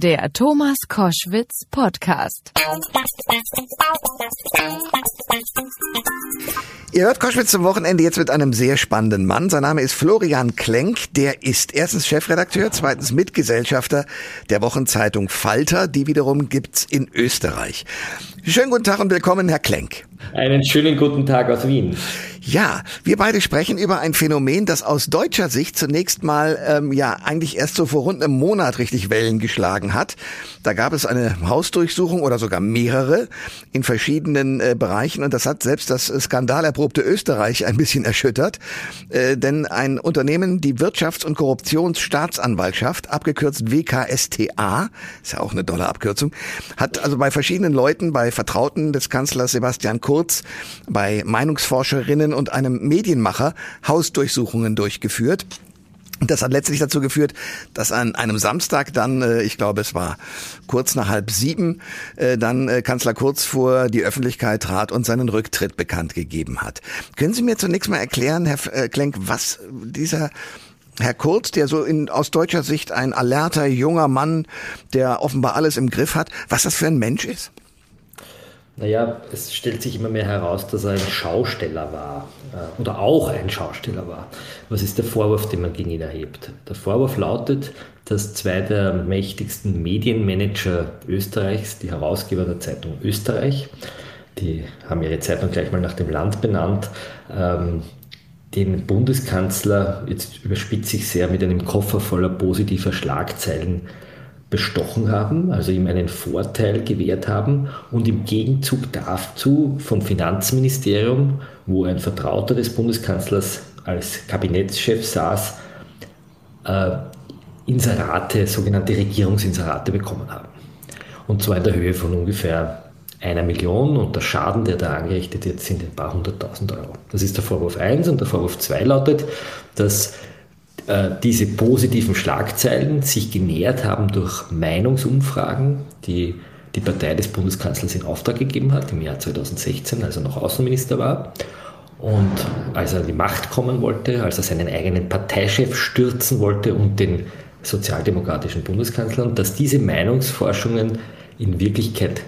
Der Thomas Koschwitz Podcast. Ihr hört Koschwitz zum Wochenende jetzt mit einem sehr spannenden Mann. Sein Name ist Florian Klenk. Der ist erstens Chefredakteur, zweitens Mitgesellschafter der Wochenzeitung Falter. Die wiederum gibt's in Österreich. Schönen guten Tag und willkommen, Herr Klenk. Einen schönen guten Tag aus Wien. Ja, wir beide sprechen über ein Phänomen, das aus deutscher Sicht zunächst mal ähm, ja eigentlich erst so vor rund einem Monat richtig Wellen geschlagen hat. Da gab es eine Hausdurchsuchung oder sogar mehrere in verschiedenen äh, Bereichen und das hat selbst das skandalerprobte Österreich ein bisschen erschüttert, äh, denn ein Unternehmen, die Wirtschafts- und Korruptionsstaatsanwaltschaft, abgekürzt WKSTA, ist ja auch eine dolle Abkürzung, hat also bei verschiedenen Leuten, bei Vertrauten des Kanzlers Sebastian Kurz, bei Meinungsforscherinnen und einem Medienmacher Hausdurchsuchungen durchgeführt. Das hat letztlich dazu geführt, dass an einem Samstag dann, äh, ich glaube es war kurz nach halb sieben, äh, dann äh, Kanzler Kurz vor die Öffentlichkeit trat und seinen Rücktritt bekannt gegeben hat. Können Sie mir zunächst mal erklären, Herr Klenk, was dieser Herr Kurz, der so in, aus deutscher Sicht ein alerter junger Mann, der offenbar alles im Griff hat, was das für ein Mensch ist? Naja, es stellt sich immer mehr heraus, dass er ein Schausteller war äh, oder auch ein Schausteller war. Was ist der Vorwurf, den man gegen ihn erhebt? Der Vorwurf lautet, dass zwei der mächtigsten Medienmanager Österreichs, die Herausgeber der Zeitung Österreich, die haben ihre Zeitung gleich mal nach dem Land benannt, ähm, den Bundeskanzler, jetzt überspitze ich sehr, mit einem Koffer voller positiver Schlagzeilen bestochen haben, also ihm einen Vorteil gewährt haben und im Gegenzug dazu vom Finanzministerium, wo ein Vertrauter des Bundeskanzlers als Kabinettschef saß, äh, Inserate, sogenannte Regierungsinserate bekommen haben. Und zwar in der Höhe von ungefähr einer Million und der Schaden, der da angerichtet wird, sind ein paar hunderttausend Euro. Das ist der Vorwurf 1 und der Vorwurf 2 lautet, dass äh, diese positiven Schlagzeilen sich genährt haben durch Meinungsumfragen, die die Partei des Bundeskanzlers in Auftrag gegeben hat im Jahr 2016, als er noch Außenminister war. Und als er an die Macht kommen wollte, als er seinen eigenen Parteichef stürzen wollte und den sozialdemokratischen Bundeskanzler, und dass diese Meinungsforschungen in Wirklichkeit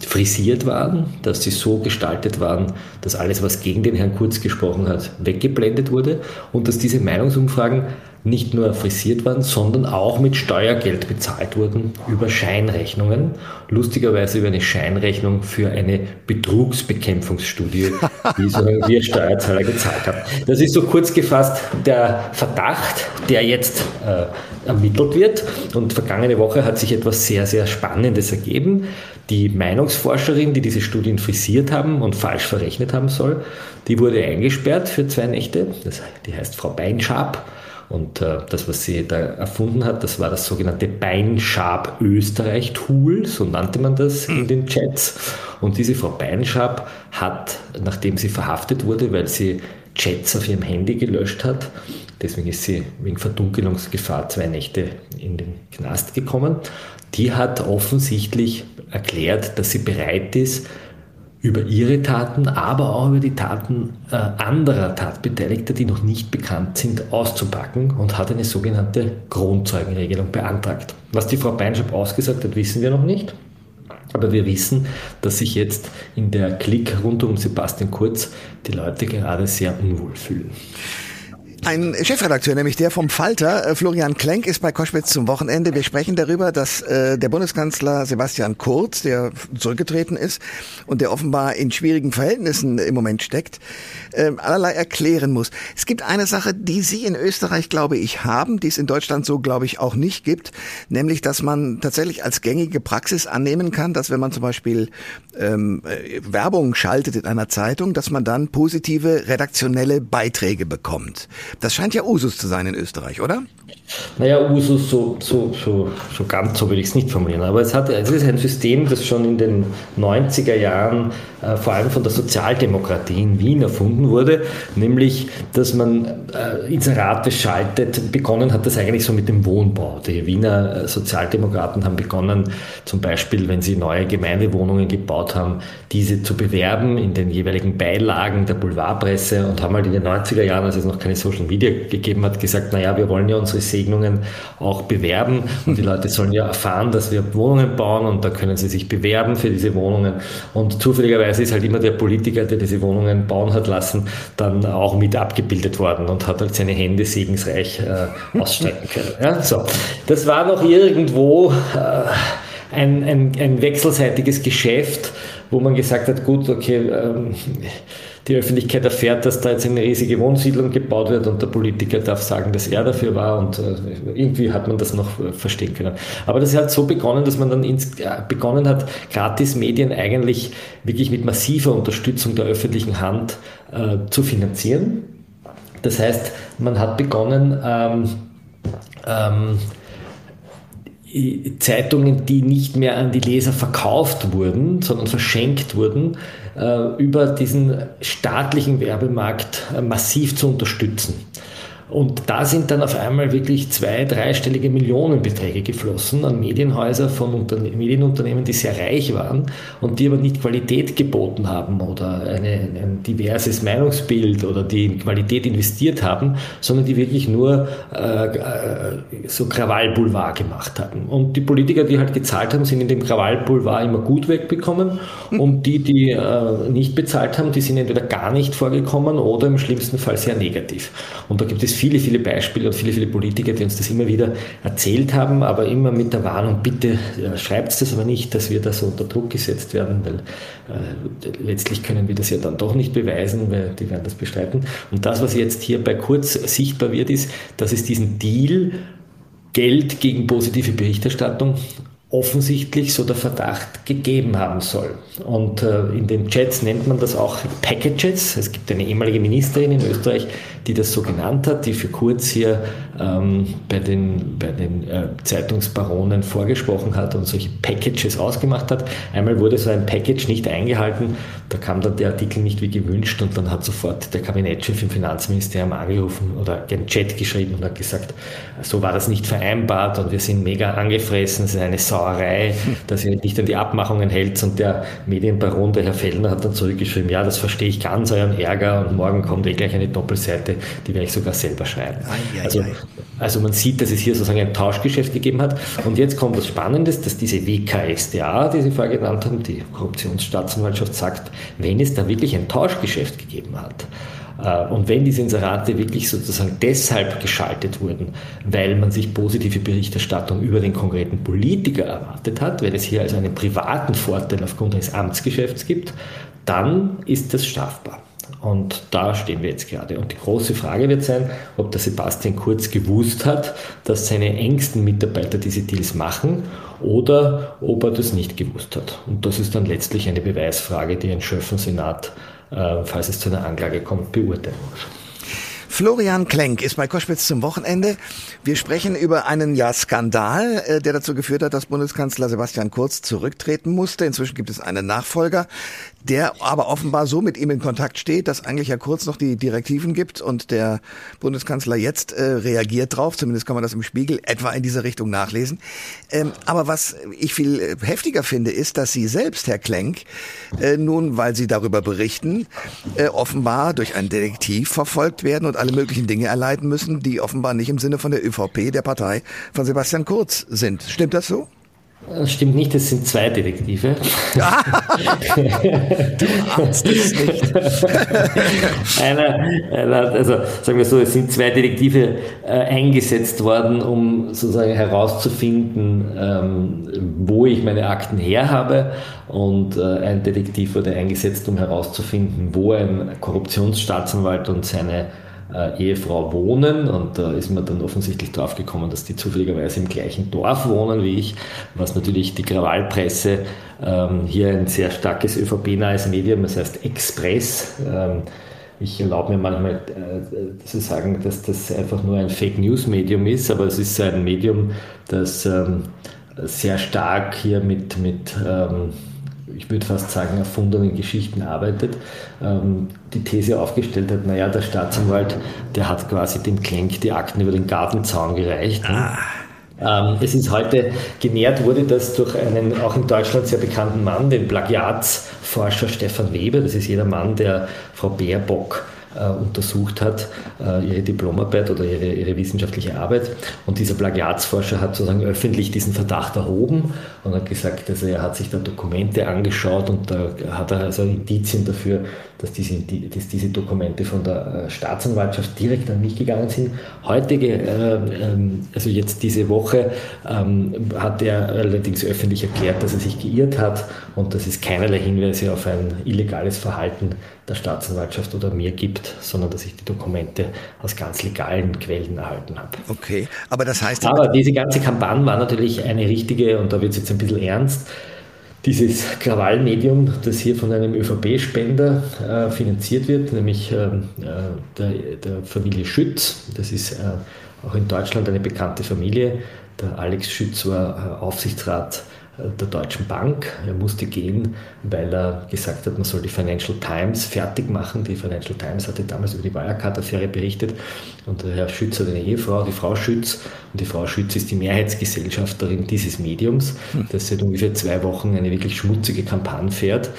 frisiert waren, dass sie so gestaltet waren, dass alles, was gegen den Herrn Kurz gesprochen hat, weggeblendet wurde und dass diese Meinungsumfragen nicht nur frisiert waren, sondern auch mit Steuergeld bezahlt wurden über Scheinrechnungen. Lustigerweise über eine Scheinrechnung für eine Betrugsbekämpfungsstudie, die wir Steuerzahler gezahlt haben. Das ist so kurz gefasst der Verdacht, der jetzt äh, ermittelt wird. Und vergangene Woche hat sich etwas sehr, sehr Spannendes ergeben. Die Meinungsforscherin, die diese Studien frisiert haben und falsch verrechnet haben soll, die wurde eingesperrt für zwei Nächte. Das, die heißt Frau Beinschab und äh, das, was sie da erfunden hat, das war das sogenannte Beinschab Österreich Tool, so nannte man das in den Chats. Und diese Frau Beinschab hat, nachdem sie verhaftet wurde, weil sie Chats auf ihrem Handy gelöscht hat, deswegen ist sie wegen Verdunkelungsgefahr zwei Nächte in den Knast gekommen, die hat offensichtlich erklärt, dass sie bereit ist, über ihre Taten, aber auch über die Taten äh, anderer Tatbeteiligter, die noch nicht bekannt sind, auszupacken und hat eine sogenannte Grundzeugenregelung beantragt. Was die Frau Beinschab ausgesagt hat, wissen wir noch nicht. Aber wir wissen, dass sich jetzt in der Klick rund um Sebastian Kurz die Leute gerade sehr unwohl fühlen. Ein Chefredakteur, nämlich der vom Falter, äh, Florian Klenk, ist bei Koschwitz zum Wochenende. Wir sprechen darüber, dass äh, der Bundeskanzler Sebastian Kurz, der zurückgetreten ist und der offenbar in schwierigen Verhältnissen im Moment steckt, äh, allerlei erklären muss. Es gibt eine Sache, die Sie in Österreich, glaube ich, haben, die es in Deutschland so, glaube ich, auch nicht gibt, nämlich, dass man tatsächlich als gängige Praxis annehmen kann, dass wenn man zum Beispiel ähm, äh, Werbung schaltet in einer Zeitung, dass man dann positive redaktionelle Beiträge bekommt. Das scheint ja Usus zu sein in Österreich, oder? Naja, Usus, so, so, so, so ganz so würde ich es nicht formulieren. Aber es, hat, es ist ein System, das schon in den 90er Jahren äh, vor allem von der Sozialdemokratie in Wien erfunden wurde, nämlich, dass man äh, Inserate schaltet. Begonnen hat das eigentlich so mit dem Wohnbau. Die Wiener äh, Sozialdemokraten haben begonnen, zum Beispiel, wenn sie neue Gemeindewohnungen gebaut haben, diese zu bewerben in den jeweiligen Beilagen der Boulevardpresse und haben halt in den 90er Jahren, als es noch keine Social Media gegeben hat, gesagt, naja, wir wollen ja unsere Segnungen auch bewerben und die Leute sollen ja erfahren, dass wir Wohnungen bauen und da können sie sich bewerben für diese Wohnungen. Und zufälligerweise ist halt immer der Politiker, der diese Wohnungen bauen hat lassen, dann auch mit abgebildet worden und hat halt seine Hände segensreich äh, ausstrecken können. Ja, so. Das war noch irgendwo äh, ein, ein, ein wechselseitiges Geschäft, wo man gesagt hat, gut, okay, ähm, die Öffentlichkeit erfährt, dass da jetzt eine riesige Wohnsiedlung gebaut wird und der Politiker darf sagen, dass er dafür war und äh, irgendwie hat man das noch äh, verstehen können. Aber das hat so begonnen, dass man dann ins, äh, begonnen hat, Gratis-Medien eigentlich wirklich mit massiver Unterstützung der öffentlichen Hand äh, zu finanzieren. Das heißt, man hat begonnen, ähm, ähm, Zeitungen, die nicht mehr an die Leser verkauft wurden, sondern verschenkt wurden, über diesen staatlichen Werbemarkt äh, massiv zu unterstützen. Und da sind dann auf einmal wirklich zwei, dreistellige Millionenbeträge geflossen an Medienhäuser von Unterne Medienunternehmen, die sehr reich waren und die aber nicht Qualität geboten haben oder eine, ein diverses Meinungsbild oder die in Qualität investiert haben, sondern die wirklich nur äh, äh so Krawallboulevard gemacht haben. Und die Politiker, die halt gezahlt haben, sind in dem Krawallboulevard immer gut wegbekommen und die, die äh, nicht bezahlt haben, die sind entweder gar nicht vorgekommen oder im schlimmsten Fall sehr negativ. Und da gibt es viele, viele Beispiele und viele, viele Politiker, die uns das immer wieder erzählt haben, aber immer mit der Warnung, bitte ja, schreibt das aber nicht, dass wir da so unter Druck gesetzt werden, weil äh, letztlich können wir das ja dann doch nicht beweisen, weil die werden das bestreiten. Und das, was jetzt hier bei Kurz sichtbar wird, ist, dass es diesen Deal Geld gegen positive Berichterstattung offensichtlich so der Verdacht gegeben haben soll. Und äh, in den Chats nennt man das auch Packages. Es gibt eine ehemalige Ministerin in Österreich, die das so genannt hat, die für kurz hier ähm, bei den, bei den äh, Zeitungsbaronen vorgesprochen hat und solche Packages ausgemacht hat. Einmal wurde so ein Package nicht eingehalten, da kam dann der Artikel nicht wie gewünscht und dann hat sofort der Kabinettschef im Finanzministerium angerufen oder einen Chat geschrieben und hat gesagt, so war das nicht vereinbart und wir sind mega angefressen, es ist eine Sauerei, dass ihr nicht an die Abmachungen hält und der Medienbaron, der Herr Fellner, hat dann zurückgeschrieben, ja, das verstehe ich ganz, euren Ärger und morgen kommt eh gleich eine Doppelseite, die werde ich sogar selber schreiben. Also, also man sieht, dass es hier sozusagen ein Tauschgeschäft gegeben hat und jetzt kommt was Spannendes, dass diese WKSDA, die Sie vorher genannt haben, die Korruptionsstaatsanwaltschaft sagt, wenn es da wirklich ein Tauschgeschäft gegeben hat, und wenn diese Inserate wirklich sozusagen deshalb geschaltet wurden, weil man sich positive Berichterstattung über den konkreten Politiker erwartet hat, weil es hier also einen privaten Vorteil aufgrund eines Amtsgeschäfts gibt, dann ist das strafbar. Und da stehen wir jetzt gerade. Und die große Frage wird sein, ob der Sebastian Kurz gewusst hat, dass seine engsten Mitarbeiter diese Deals machen oder ob er das nicht gewusst hat. Und das ist dann letztlich eine Beweisfrage, die ein Schöffen-Senat, äh, falls es zu einer Anklage kommt, beurteilen muss. Florian Klenk ist bei Koschwitz zum Wochenende. Wir sprechen über einen ja, Skandal, äh, der dazu geführt hat, dass Bundeskanzler Sebastian Kurz zurücktreten musste. Inzwischen gibt es einen Nachfolger der aber offenbar so mit ihm in Kontakt steht, dass eigentlich ja kurz noch die Direktiven gibt und der Bundeskanzler jetzt äh, reagiert drauf, zumindest kann man das im Spiegel etwa in diese Richtung nachlesen. Ähm, aber was ich viel äh, heftiger finde, ist, dass Sie selbst, Herr Klenk, äh, nun, weil Sie darüber berichten, äh, offenbar durch einen Detektiv verfolgt werden und alle möglichen Dinge erleiden müssen, die offenbar nicht im Sinne von der ÖVP, der Partei von Sebastian Kurz sind. Stimmt das so? Das stimmt nicht, es sind zwei Detektive. du ahnst es nicht. einer, einer, also sagen wir so, es sind zwei Detektive äh, eingesetzt worden, um sozusagen herauszufinden, ähm, wo ich meine Akten her habe. Und äh, ein Detektiv wurde eingesetzt, um herauszufinden, wo ein Korruptionsstaatsanwalt und seine äh, Ehefrau wohnen und da ist man dann offensichtlich drauf gekommen, dass die zufälligerweise im gleichen Dorf wohnen wie ich, was natürlich die Krawallpresse ähm, hier ein sehr starkes ÖVP-nahes Medium, das heißt Express. Ähm, ich erlaube mir manchmal äh, zu sagen, dass das einfach nur ein Fake News Medium ist, aber es ist ein Medium, das ähm, sehr stark hier mit, mit ähm, ich würde fast sagen, erfundenen Geschichten arbeitet, ähm, die These aufgestellt hat, naja, der Staatsanwalt, der hat quasi dem Klenk die Akten über den Gartenzaun gereicht. Ah. Ähm, es ist heute genährt, wurde das durch einen auch in Deutschland sehr bekannten Mann, den Plagiatsforscher Stefan Weber. Das ist jeder Mann, der Frau Baerbock untersucht hat, äh, ihre Diplomarbeit oder ihre, ihre wissenschaftliche Arbeit. Und dieser Plagiatsforscher hat sozusagen öffentlich diesen Verdacht erhoben und hat gesagt, also er hat sich da Dokumente angeschaut und da hat er also Indizien dafür, dass diese, dass diese Dokumente von der äh, Staatsanwaltschaft direkt an mich gegangen sind. Heutige, äh, ähm, also jetzt diese Woche, ähm, hat er allerdings öffentlich erklärt, dass er sich geirrt hat und dass es keinerlei Hinweise auf ein illegales Verhalten der Staatsanwaltschaft oder mir gibt, sondern dass ich die Dokumente aus ganz legalen Quellen erhalten habe. Okay, aber das heißt. Aber diese ganze Kampagne war natürlich eine richtige, und da wird es jetzt ein bisschen ernst, dieses Krawallmedium, das hier von einem ÖVP-Spender äh, finanziert wird, nämlich ähm, äh, der, der, Familie Schütz. Das ist äh, auch in Deutschland eine bekannte Familie. Der Alex Schütz war äh, Aufsichtsrat der Deutschen Bank. Er musste gehen, weil er gesagt hat, man soll die Financial Times fertig machen. Die Financial Times hatte damals über die Wirecard-Affäre berichtet und der Herr Schütz hat eine Ehefrau, die Frau Schütz. Und die Frau Schütz ist die Mehrheitsgesellschafterin dieses Mediums, hm. das seit ungefähr zwei Wochen eine wirklich schmutzige Kampagne fährt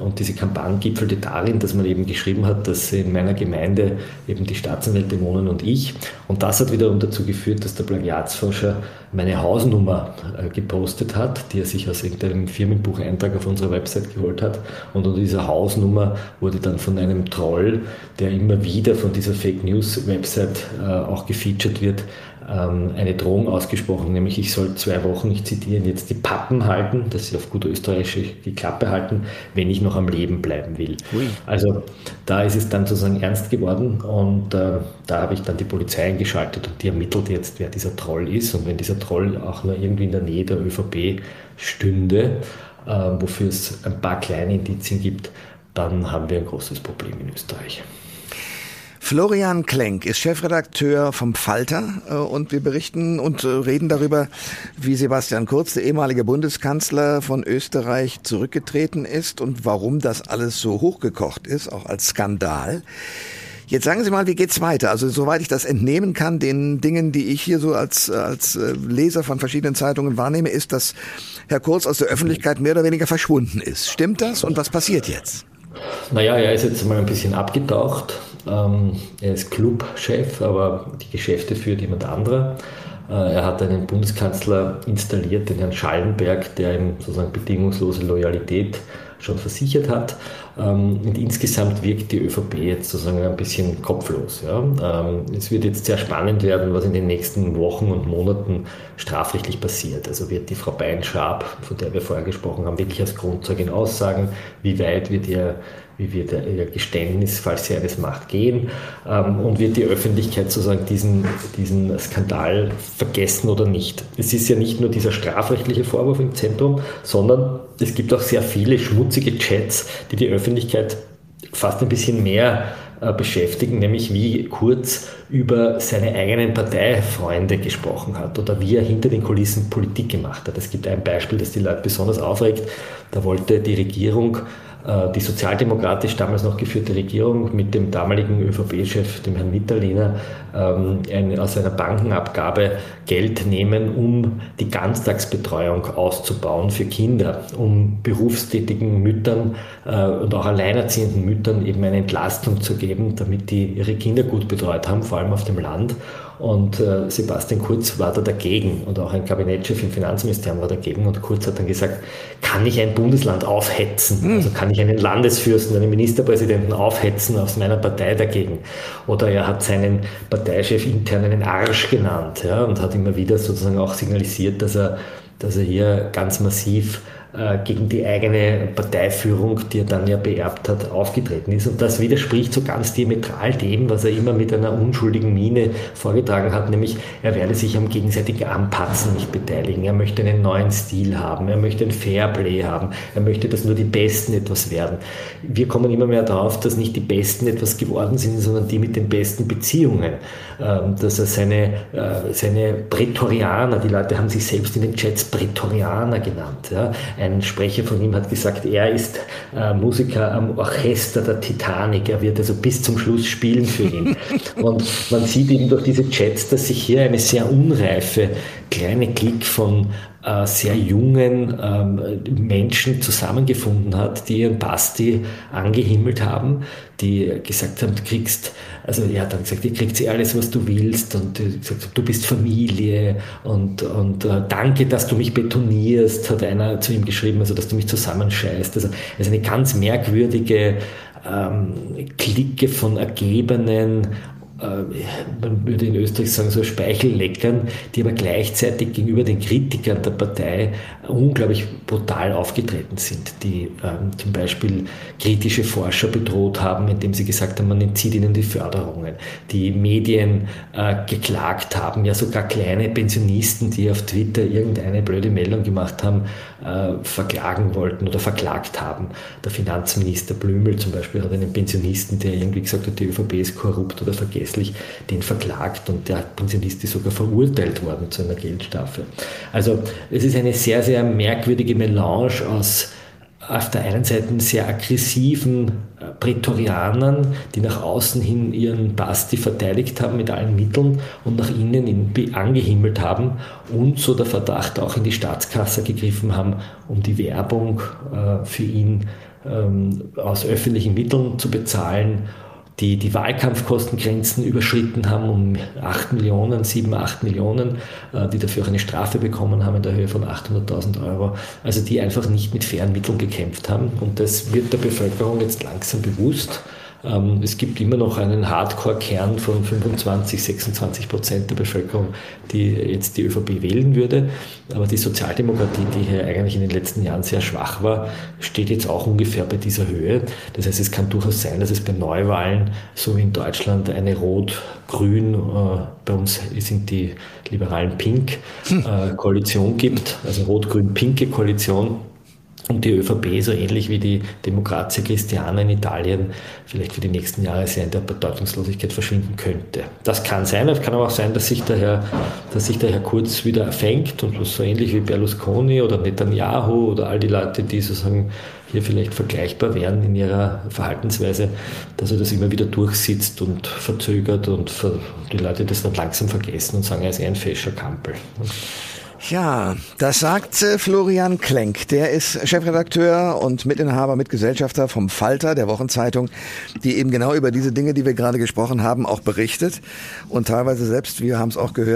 und diese Kampagne gipfelte darin, dass man eben geschrieben hat, dass in meiner Gemeinde eben die Staatsanwälte wohnen und ich. Und das hat wiederum dazu geführt, dass der Plagiatsforscher meine Hausnummer äh, gepostet hat, die er sich aus irgendeinem Firmenbucheintrag auf unserer Website geholt hat. Und unter dieser Hausnummer wurde dann von einem Troll, der immer wieder von dieser Fake News Website äh, auch gefeatured wird, eine Drohung ausgesprochen, nämlich ich soll zwei Wochen, ich zitiere jetzt, die Pappen halten, dass sie auf gut österreichisch die Klappe halten, wenn ich noch am Leben bleiben will. Ui. Also da ist es dann sozusagen ernst geworden und äh, da habe ich dann die Polizei eingeschaltet und die ermittelt jetzt, wer dieser Troll ist und wenn dieser Troll auch nur irgendwie in der Nähe der ÖVP stünde, äh, wofür es ein paar kleine Indizien gibt, dann haben wir ein großes Problem in Österreich. Florian Klenk ist Chefredakteur vom Falter äh, und wir berichten und äh, reden darüber, wie Sebastian Kurz, der ehemalige Bundeskanzler von Österreich, zurückgetreten ist und warum das alles so hochgekocht ist, auch als Skandal. Jetzt sagen Sie mal, wie geht's weiter? Also soweit ich das entnehmen kann, den Dingen, die ich hier so als, als äh, Leser von verschiedenen Zeitungen wahrnehme, ist, dass Herr Kurz aus der Öffentlichkeit mehr oder weniger verschwunden ist. Stimmt das? Und was passiert jetzt? Naja, er ist jetzt mal ein bisschen abgetaucht. Ähm, er ist Clubchef, aber die Geschäfte führt jemand anderer. Äh, er hat einen Bundeskanzler installiert, den Herrn Schallenberg, der ihm sozusagen bedingungslose Loyalität schon versichert hat. Ähm, und insgesamt wirkt die ÖVP jetzt sozusagen ein bisschen kopflos. Ähm, es wird jetzt sehr spannend werden, was in den nächsten Wochen und Monaten strafrechtlich passiert. Also wird die Frau Beinschab, von der wir vorher gesprochen haben, wirklich als Grundzeugin aussagen, wie weit wird ihr wie wird ihr Geständnis, falls sie eines macht, gehen ähm, und wird die Öffentlichkeit sozusagen diesen, diesen Skandal vergessen oder nicht. Es ist ja nicht nur dieser strafrechtliche Vorwurf im Zentrum, sondern es gibt auch sehr viele schmutzige Chats, die die Öffentlichkeit fast ein bisschen mehr äh, beschäftigen, nämlich wie Kurz über seine eigenen Parteifreunde gesprochen hat oder wie er hinter den Kulissen Politik gemacht hat. Es gibt ein Beispiel, das die Leute besonders aufregt. Da wollte die Regierung die sozialdemokratisch damals noch geführte Regierung mit dem damaligen ÖVP-Chef, dem Herrn Mitterlehner, ähm, aus einer Bankenabgabe Geld nehmen, um die Ganztagsbetreuung auszubauen für Kinder, um berufstätigen Müttern äh, und auch alleinerziehenden Müttern eben eine Entlastung zu geben, damit die ihre Kinder gut betreut haben, vor allem auf dem Land. Und äh, Sebastian Kurz war da dagegen und auch ein Kabinettschef im Finanzministerium war dagegen. Und Kurz hat dann gesagt, kann ich ein Bundesland aufhetzen? Mhm. Also kann ich einen Landesfürsten, einen Ministerpräsidenten aufhetzen aus meiner Partei dagegen? Oder er hat seinen Parteichef intern einen Arsch genannt ja, und hat immer wieder sozusagen auch signalisiert, dass er, dass er hier ganz massiv gegen die eigene Parteiführung, die er dann ja beerbt hat, aufgetreten ist. Und das widerspricht so ganz diametral dem, was er immer mit einer unschuldigen Miene vorgetragen hat, nämlich er werde sich am gegenseitigen Anpatzen nicht beteiligen. Er möchte einen neuen Stil haben, er möchte ein Fairplay haben, er möchte, dass nur die Besten etwas werden. Wir kommen immer mehr darauf, dass nicht die Besten etwas geworden sind, sondern die mit den besten Beziehungen. Ähm, dass er seine, äh, seine Prätorianer, die Leute haben sich selbst in den Chats Prätorianer genannt, ein Sprecher von ihm hat gesagt, er ist äh, Musiker am Orchester der Titanic. Er wird also bis zum Schluss spielen für ihn. Und man sieht eben durch diese Chats, dass sich hier eine sehr unreife kleine Klick von äh, sehr jungen ähm, Menschen zusammengefunden hat, die ihren Basti angehimmelt haben, die gesagt haben, du kriegst, also er hat dann gesagt, ihr kriegt alles, was du willst und gesagt, du bist Familie und, und äh, danke, dass du mich betonierst, hat einer zu ihm geschrieben, also dass du mich zusammenscheißt. Also, also eine ganz merkwürdige ähm, Clique von ergebenen man würde in Österreich sagen, so Speichelleckern, die aber gleichzeitig gegenüber den Kritikern der Partei unglaublich brutal aufgetreten sind, die ähm, zum Beispiel kritische Forscher bedroht haben, indem sie gesagt haben, man entzieht ihnen die Förderungen, die Medien äh, geklagt haben, ja sogar kleine Pensionisten, die auf Twitter irgendeine blöde Meldung gemacht haben, äh, verklagen wollten oder verklagt haben. Der Finanzminister Blümel zum Beispiel hat einen Pensionisten, der irgendwie gesagt hat, die ÖVP ist korrupt oder vergesslich, den verklagt und der Pensionist ist sogar verurteilt worden zu einer Geldstrafe. Also es ist eine sehr, sehr merkwürdige Melange aus auf der einen Seite sehr aggressiven äh, Prätorianern, die nach außen hin ihren Basti verteidigt haben mit allen Mitteln und nach innen ihn angehimmelt haben und so der Verdacht auch in die Staatskasse gegriffen haben, um die Werbung äh, für ihn ähm, aus öffentlichen Mitteln zu bezahlen die die Wahlkampfkostengrenzen überschritten haben um 8 Millionen, 7, 8 Millionen, äh, die dafür auch eine Strafe bekommen haben in der Höhe von 800.000 Euro. Also die einfach nicht mit fairen Mitteln gekämpft haben. Und das wird der Bevölkerung jetzt langsam bewusst. Ähm, es gibt immer noch einen Hardcore-Kern von 25, 26 Prozent der Bevölkerung, die jetzt die ÖVP wählen würde. Aber die Sozialdemokratie, die hier eigentlich in den letzten Jahren sehr schwach war, steht jetzt auch ungefähr bei dieser Höhe. Das heißt, es kann durchaus sein, dass es bei Neuwahlen, so wie in Deutschland, eine Rot-Grün, äh, bei uns sind die Liberalen Pink, äh, Koalition gibt, also Rot-Grün-Pinke Koalition und die ÖVP, so ähnlich wie die Demokratia Christiana in Italien, vielleicht für die nächsten Jahre sehr in der Bedeutungslosigkeit verschwinden könnte. Das kann sein, es kann aber auch sein, dass sich der Herr, dass sich der Herr Kurz wieder erfängt und so ähnlich wie Berlusconi oder Netanyahu oder all die Leute, die sozusagen hier vielleicht vergleichbar wären in ihrer Verhaltensweise, dass er das immer wieder durchsitzt und verzögert und die Leute das dann langsam vergessen und sagen, er ist ein fescher Kampel. Ja, das sagt äh, Florian Klenk. Der ist Chefredakteur und Mitinhaber, Mitgesellschafter vom Falter, der Wochenzeitung, die eben genau über diese Dinge, die wir gerade gesprochen haben, auch berichtet und teilweise selbst, wir haben es auch gehört,